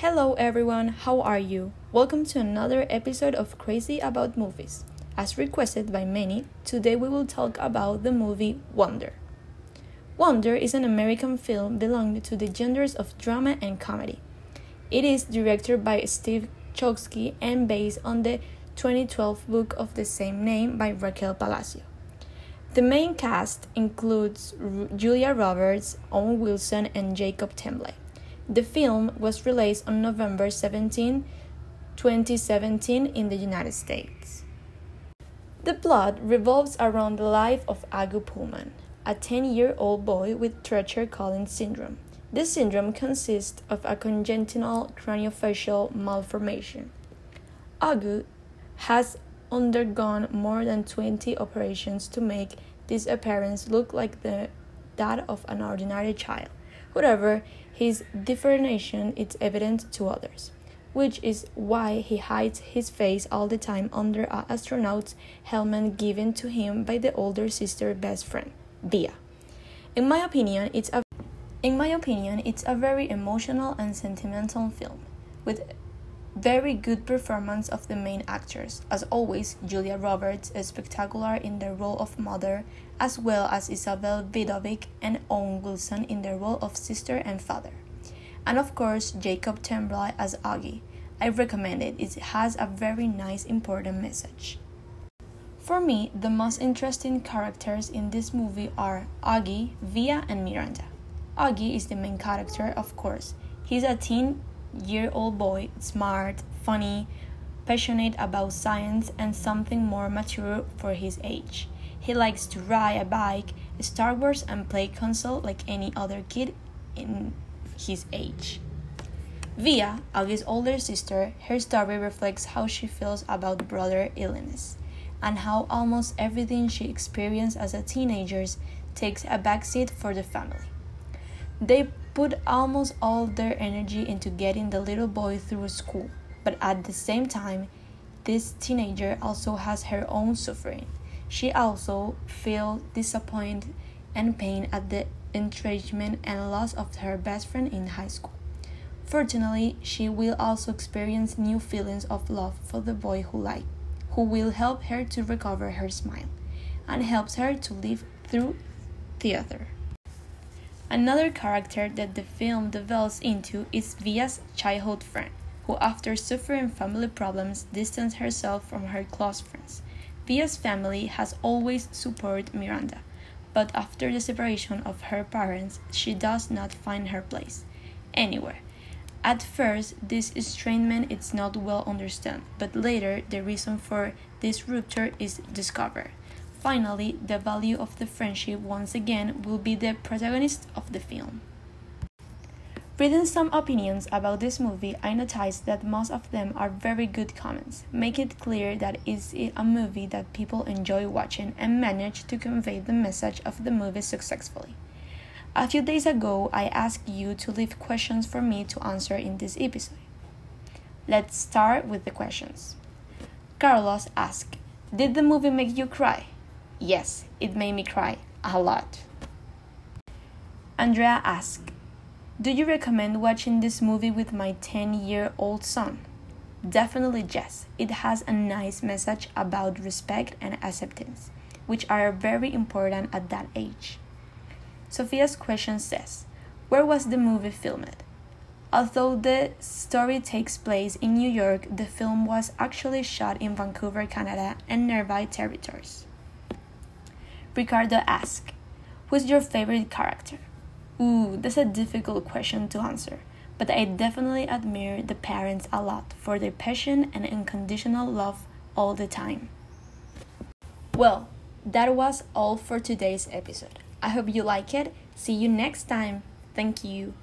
Hello everyone, how are you? Welcome to another episode of Crazy About Movies. As requested by many, today we will talk about the movie Wonder. Wonder is an American film belonging to the genres of drama and comedy. It is directed by Steve Chbosky and based on the 2012 book of the same name by Raquel Palacio. The main cast includes Julia Roberts, Owen Wilson, and Jacob Tremblay. The film was released on November 17, 2017, in the United States. The plot revolves around the life of Auggie Pullman, a 10 year old boy with Treacher Collins syndrome. This syndrome consists of a congenital craniofacial malformation. Auggie has undergone more than 20 operations to make this appearance look like the, that of an ordinary child. However, his differentiation is evident to others, which is why he hides his face all the time under an astronaut's helmet given to him by the older sister best friend, Via. In my opinion, it's a in my opinion, it's a very emotional and sentimental film with very good performance of the main actors. As always, Julia Roberts is spectacular in the role of mother, as well as Isabel Vidovic and Owen Wilson in the role of sister and father. And of course, Jacob Tremblay as Auggie. I recommend it. It has a very nice important message. For me, the most interesting characters in this movie are Auggie, Via, and Miranda. Auggie is the main character, of course. He's a teen year old boy, smart, funny, passionate about science, and something more mature for his age. He likes to ride a bike, Star Wars, and play console like any other kid in his age. Via, Auggie's older sister, her story reflects how she feels about brother illness and how almost everything she experienced as a teenager takes a backseat for the family. They put almost all their energy into getting the little boy through school, but at the same time, this teenager also has her own suffering. She also feels disappointed and pain at the estrangement and loss of her best friend in high school. Fortunately, she will also experience new feelings of love for the boy who like, who will help her to recover her smile and helps her to live through theater. Another character that the film develops into is Via's childhood friend, who, after suffering family problems, distanced herself from her close friends. Via's family has always supported Miranda, but after the separation of her parents, she does not find her place anywhere. At first, this estrangement is not well understood, but later the reason for this rupture is discovered. Finally, the value of the friendship once again will be the protagonist of the film. Reading some opinions about this movie, I noticed that most of them are very good comments, make it clear that it's a movie that people enjoy watching and manage to convey the message of the movie successfully. A few days ago, I asked you to leave questions for me to answer in this episode. Let's start with the questions. Carlos asked, Did the movie make you cry? Yes, it made me cry a lot. Andrea asked, Do you recommend watching this movie with my 10 year old son? Definitely yes. It has a nice message about respect and acceptance, which are very important at that age. Sophia's question says, Where was the movie filmed? Although the story takes place in New York, the film was actually shot in Vancouver, Canada, and nearby territories. Ricardo asked, Who's your favorite character? Ooh, that's a difficult question to answer, but I definitely admire the parents a lot for their passion and unconditional love all the time. Well, that was all for today's episode. I hope you like it. See you next time. Thank you.